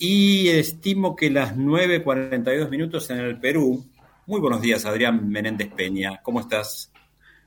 y estimo que las 9.42 minutos en el Perú. Muy buenos días, Adrián Menéndez Peña. ¿Cómo estás?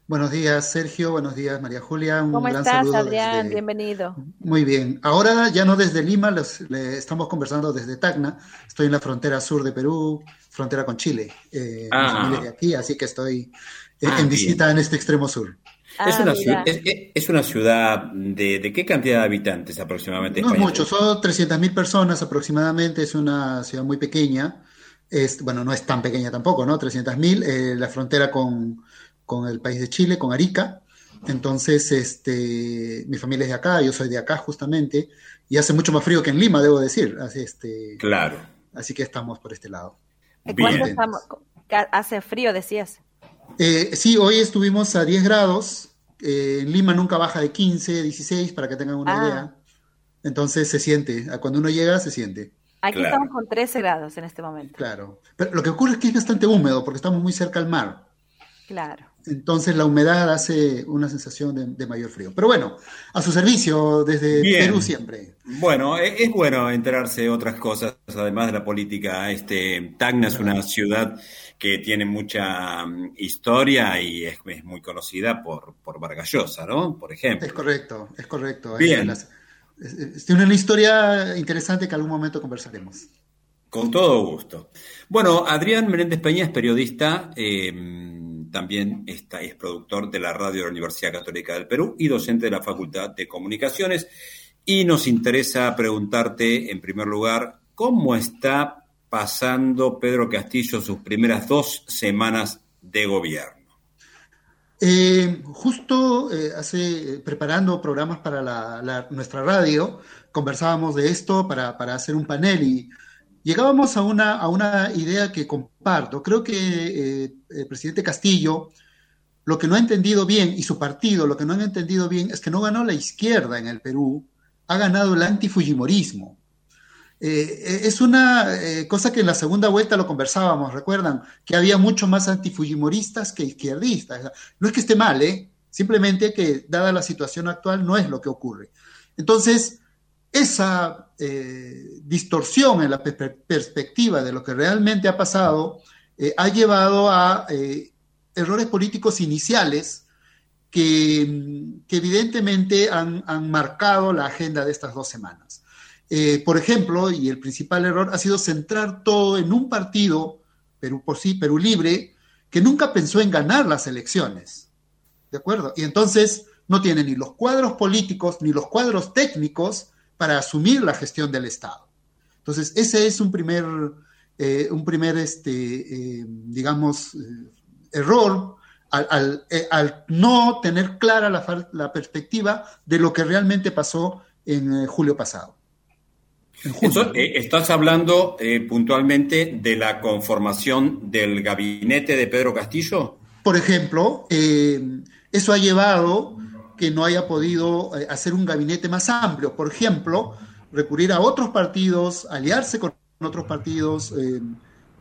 Buenos días, Sergio. Buenos días, María Julia. Un ¿Cómo estás, Adrián? Bienvenido. Muy bien. Ahora ya no desde Lima, le estamos conversando desde Tacna. Estoy en la frontera sur de Perú, frontera con Chile. Eh, ah. de aquí, así que estoy eh, ah, en visita en este extremo sur. Ah, es, una ciudad, es, una ciudad, de, qué cantidad de habitantes aproximadamente? No es mucho, son 300.000 personas aproximadamente, es una ciudad muy pequeña. Es, bueno, no es tan pequeña tampoco, ¿no? 300.000, eh, la frontera con, con, el país de Chile, con Arica. Entonces, este, mi familia es de acá, yo soy de acá justamente, y hace mucho más frío que en Lima, debo decir. Así, este, claro. Así que estamos por este lado. ¿Cuánto estamos? Hace frío, decías. Eh, sí, hoy estuvimos a 10 grados. Eh, en Lima nunca baja de 15, 16, para que tengan una ah. idea. Entonces se siente. Cuando uno llega, se siente. Aquí estamos con 13 grados en este momento. Claro. Pero lo que ocurre es que es bastante húmedo porque estamos muy cerca al mar. Claro. Entonces la humedad hace una sensación de, mayor frío. Pero bueno, a su servicio desde Perú siempre. Bueno, e, es, bueno enterarse de otras cosas, además de la política. Este, Tacna es una ciudad que tiene mucha mm, historia y es, muy conocida por, por Vargallosa, ¿no? Por ejemplo. Es correcto, es correcto. Bien. tiene una historia interesante que algún momento conversaremos. Con todo gusto. Bueno, Adrián Menéndez Peña es periodista. Eh, también está, es productor de la radio de la Universidad Católica del Perú y docente de la Facultad de Comunicaciones. Y nos interesa preguntarte, en primer lugar, ¿cómo está pasando Pedro Castillo sus primeras dos semanas de gobierno? Eh, justo eh, hace, preparando programas para nuestra radio, conversábamos de esto para, hacer un panel y llegábamos a una, a una idea que comparto. Creo que eh, el presidente Castillo lo que no ha entendido bien, y su partido lo que no han entendido bien, es que no ganó la izquierda en el Perú, ha ganado el antifujimorismo. Eh, es una eh, cosa que en la segunda vuelta lo conversábamos, recuerdan, que había mucho más antifujimoristas que izquierdistas. No es que esté mal, ¿eh? simplemente que dada la situación actual no es lo que ocurre. Entonces, esa eh, distorsión en la perspectiva de lo que realmente ha pasado eh, ha llevado a eh, errores políticos iniciales que, evidentemente han, marcado la agenda de estas dos semanas. por ejemplo, y el principal error ha sido centrar todo en un partido, Perú por sí, Perú Libre, que nunca pensó en ganar las elecciones. ¿De acuerdo? Y entonces no tiene ni los cuadros políticos ni los cuadros técnicos para asumir la gestión del Estado. Entonces, ese es un primer, eh, un primer este, eh, digamos, eh, error al, no tener clara la, perspectiva de lo que realmente pasó en julio pasado. estás hablando puntualmente de la conformación del gabinete de Pedro Castillo. Por ejemplo, eso ha llevado que no haya podido eh, hacer un gabinete más amplio. Por ejemplo, recurrir a otros partidos, aliarse con otros partidos, eh,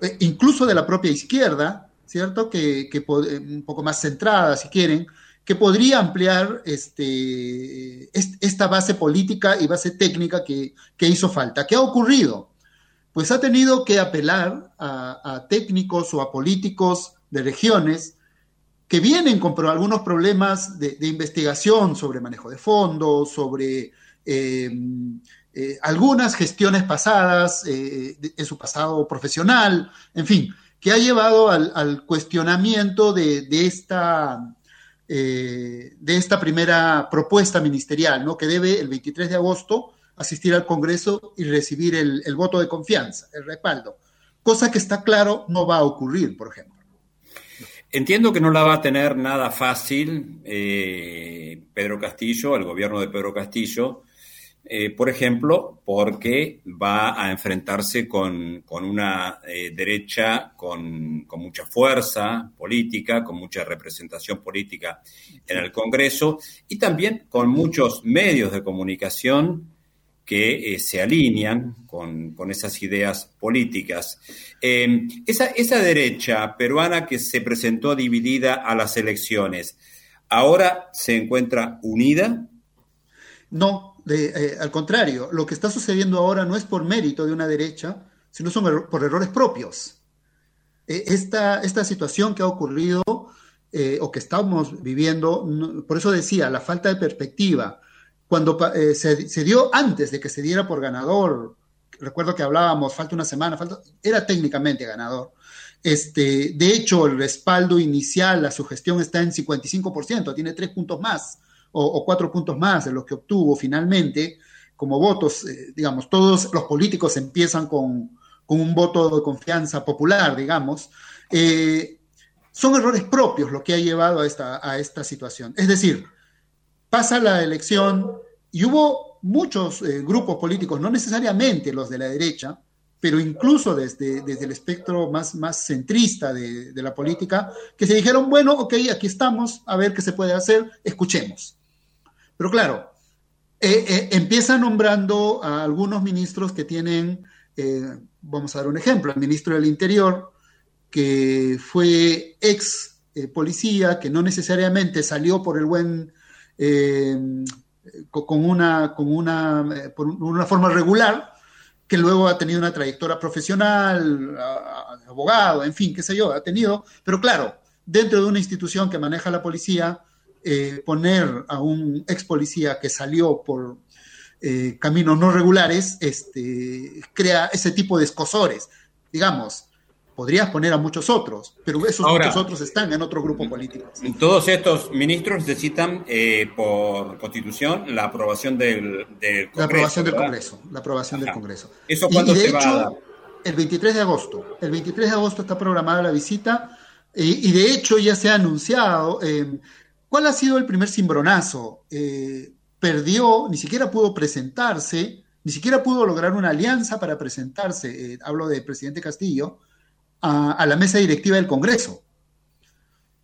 eh, incluso de la propia izquierda, ¿cierto? Que, un poco más centrada, si quieren, que podría ampliar este, esta base política y base técnica que, hizo falta. ¿Qué ha ocurrido? Pues ha tenido que apelar a técnicos o a políticos de regiones que vienen con algunos problemas de, investigación sobre manejo de fondos, sobre eh, eh, algunas gestiones pasadas eh, en su pasado profesional, en fin, que ha llevado al, cuestionamiento de, esta, de esta primera propuesta ministerial, ¿no? que debe el 23 de agosto asistir al Congreso y recibir el voto de confianza, el respaldo, cosa que está claro no va a ocurrir, por ejemplo. Entiendo que no la va a tener nada fácil eh, Pedro Castillo, el gobierno de Pedro Castillo, eh, por ejemplo, porque va a enfrentarse con, una eh, derecha con, con, mucha fuerza política, con mucha representación política en el Congreso y también con muchos medios de comunicación que eh, se alinean con, esas ideas políticas. Eh, esa, esa derecha peruana que se presentó dividida a las elecciones, ¿ahora se encuentra unida? No, eh, al contrario, lo que está sucediendo ahora no es por mérito de una derecha, sino son por errores propios. Esta, esta situación que ha ocurrido o que estamos viviendo, por eso decía, la falta de perspectiva, cuando se, dio antes de que se diera por ganador, recuerdo que hablábamos, falta una semana, falta, era técnicamente ganador. Este, de hecho, el respaldo inicial a su gestión está en 55%, tiene tres puntos más o, cuatro puntos más de los que obtuvo finalmente como votos, eh, digamos, todos los políticos empiezan con, un voto de confianza popular, digamos, eh, son errores propios lo que ha llevado a esta, a esta situación. Es decir, pasa la elección y hubo muchos eh, grupos políticos, no necesariamente los de la derecha, pero incluso desde, desde el espectro más, más centrista de, la política, que se dijeron, bueno, ok, aquí estamos, a ver qué se puede hacer, escuchemos. Pero claro, eh, eh, empieza nombrando a algunos ministros que tienen, vamos a dar un ejemplo, el ministro del Interior, que fue ex policía, que no necesariamente salió por el buen, con una, con una, por una forma regular, que luego ha tenido una trayectoria profesional, abogado, en fin, qué sé yo, ha tenido, pero claro, dentro de una institución que maneja la policía, eh, poner a un ex policía que salió por eh, caminos no regulares, este, crea ese tipo de escosores. Digamos, podrías poner a muchos otros, pero esos muchos otros están en otro grupo político. Todos estos ministros necesitan, eh, por constitución, la aprobación del, Congreso. La aprobación del Congreso. La aprobación del Congreso. ¿Eso cuándo se va a dar? El 23 de agosto. El 23 de agosto está programada la visita y de hecho ya se ha anunciado. ¿Cuál ha sido el primer cimbronazo? Eh, perdió, ni siquiera pudo presentarse, ni siquiera pudo lograr una alianza para presentarse, eh, hablo del presidente Castillo, a, la mesa directiva del Congreso.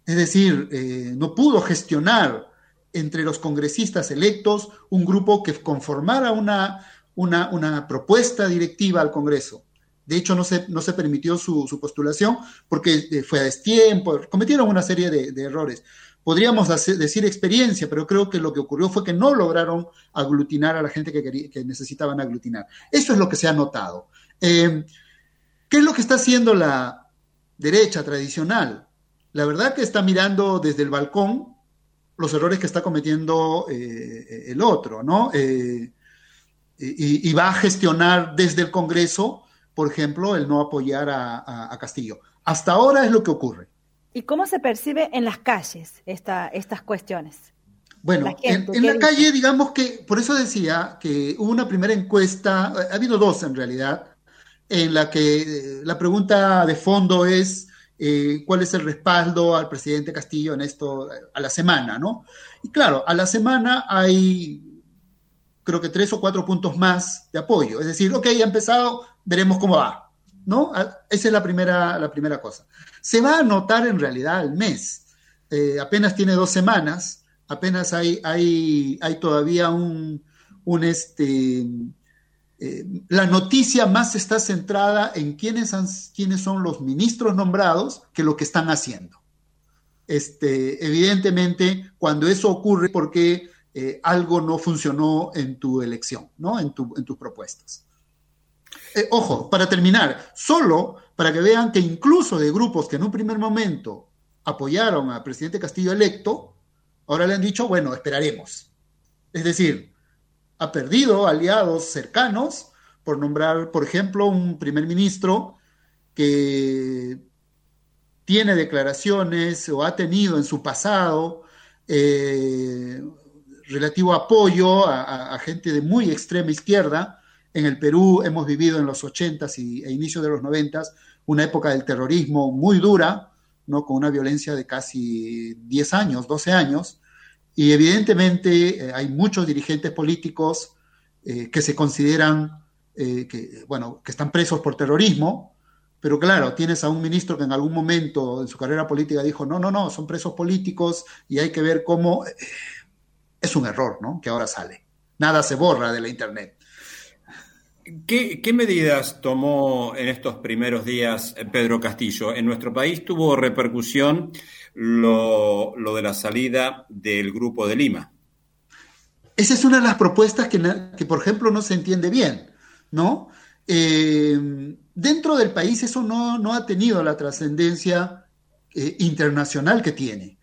Es decir, eh, no pudo gestionar entre los congresistas electos un grupo que conformara una, una, propuesta directiva al Congreso. De hecho, no se, no se permitió su, postulación porque fue a destiempo, cometieron una serie de errores podríamos decir experiencia, pero creo que lo que ocurrió fue que no lograron aglutinar a la gente que, que necesitaban aglutinar. Eso es lo que se ha notado. Eh, ¿Qué es lo que está haciendo la derecha tradicional? La verdad que está mirando desde el balcón los errores que está cometiendo eh, el otro, ¿no? Eh, y, va a gestionar desde el Congreso, por ejemplo, el no apoyar a Castillo. Hasta ahora es lo que ocurre. ¿Y cómo se percibe en las calles esta, estas cuestiones? Bueno, en, la calle, digamos que, por eso decía que hubo una primera encuesta, ha habido dos en realidad, en la que eh, la pregunta de fondo es eh, cuál es el respaldo al presidente Castillo en esto a la semana, ¿no? Y claro, a la semana hay creo que tres o cuatro puntos más de apoyo. Es decir, ok, ha empezado, veremos cómo va, ¿no? Ah, esa es la primera, la primera cosa se va a notar en realidad al mes. Eh, apenas tiene dos semanas, apenas hay, hay, hay todavía un, un este, eh, la noticia más está centrada en quiénes, son los ministros nombrados que lo que están haciendo. Este, evidentemente, cuando eso ocurre, porque eh, algo no funcionó en tu elección, ¿no? En, tu, en tus propuestas. ojo, para terminar, solo para que vean que incluso de grupos que en un primer momento apoyaron al presidente Castillo electo, ahora le han dicho, bueno, esperaremos. Es decir, ha perdido aliados cercanos por nombrar, por ejemplo, un primer ministro que tiene declaraciones o ha tenido en su pasado eh, relativo apoyo a, gente de muy extrema izquierda. En el Perú hemos vivido en los 80s y, e inicios de los 90s una época del terrorismo muy dura, ¿no? con una violencia de casi 10 años, 12 años, y evidentemente eh, hay muchos dirigentes políticos eh, que se consideran eh, que, bueno, que están presos por terrorismo, pero claro, tienes a un ministro que en algún momento en su carrera política dijo, no, no, no, son presos políticos y hay que ver cómo... es un error, ¿no? Que ahora sale. Nada se borra de la Internet. ¿Qué, medidas tomó en estos primeros días Pedro Castillo? En nuestro país tuvo repercusión lo, de la salida del Grupo de Lima. esa es una de las propuestas que, que, por ejemplo, no se entiende bien, ¿no? Eh, dentro del país eso no, no ha tenido la trascendencia eh, internacional que tiene.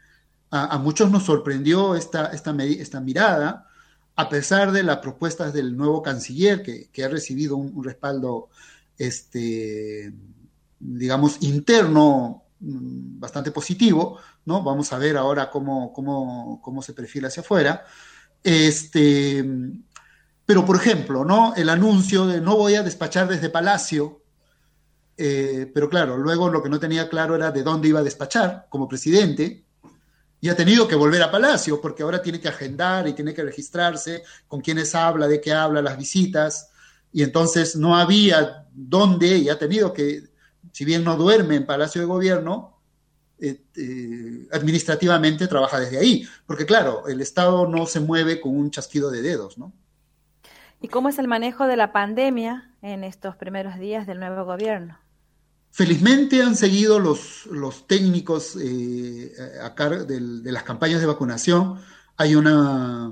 A, muchos nos sorprendió esta, esta, esta, mirada, a pesar de las propuestas del nuevo canciller, que, que ha recibido un, un, respaldo, este, digamos, interno bastante positivo, ¿no? Vamos a ver ahora cómo, cómo, cómo se perfila hacia afuera. Este, pero, por ejemplo, ¿no? El anuncio de no voy a despachar desde Palacio, eh, pero claro, luego lo que no tenía claro era de dónde iba a despachar como presidente, y ha tenido que volver a Palacio, porque ahora tiene que agendar y tiene que registrarse con quienes habla, de qué habla, las visitas, y entonces no había dónde, y ha tenido que, si bien no duerme en Palacio de Gobierno, eh, eh, administrativamente trabaja desde ahí, porque claro, el Estado no se mueve con un chasquido de dedos, ¿no? ¿Y cómo es el manejo de la pandemia en estos primeros días del nuevo gobierno? Felizmente han seguido los, los técnicos eh, a cargo de las campañas de vacunación. Hay una.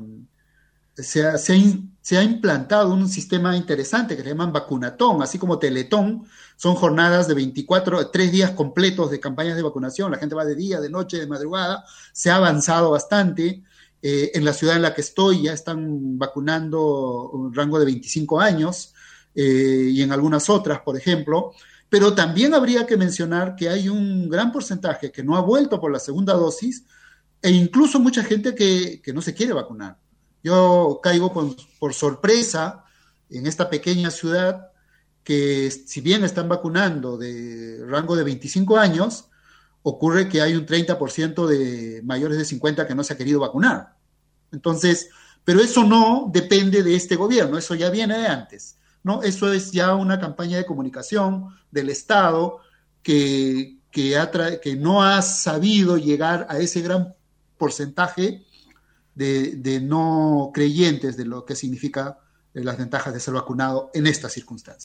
Se ha, se, ha, se ha, implantado un sistema interesante que se llaman vacunatón, así como teletón, son jornadas de 24, tres días completos de campañas de vacunación. La gente va de día, de noche, de madrugada. Se ha avanzado bastante. Eh, en la ciudad en la que estoy ya están vacunando un rango de 25 años eh, y en algunas otras, por ejemplo. Pero también habría que mencionar que hay un gran porcentaje que no ha vuelto por la segunda dosis e incluso mucha gente que, que no se quiere vacunar. Yo caigo por, por sorpresa en esta pequeña ciudad que si bien están vacunando de rango de 25 años, ocurre que hay un 30% de mayores de 50 que no se ha querido vacunar. Entonces, pero eso no depende de este gobierno, eso ya viene de antes, ¿no? Eso es ya una campaña de comunicación del Estado que, que, que no ha sabido llegar a ese gran porcentaje de, de no creyentes de lo que significa las ventajas de ser vacunado en estas circunstancias.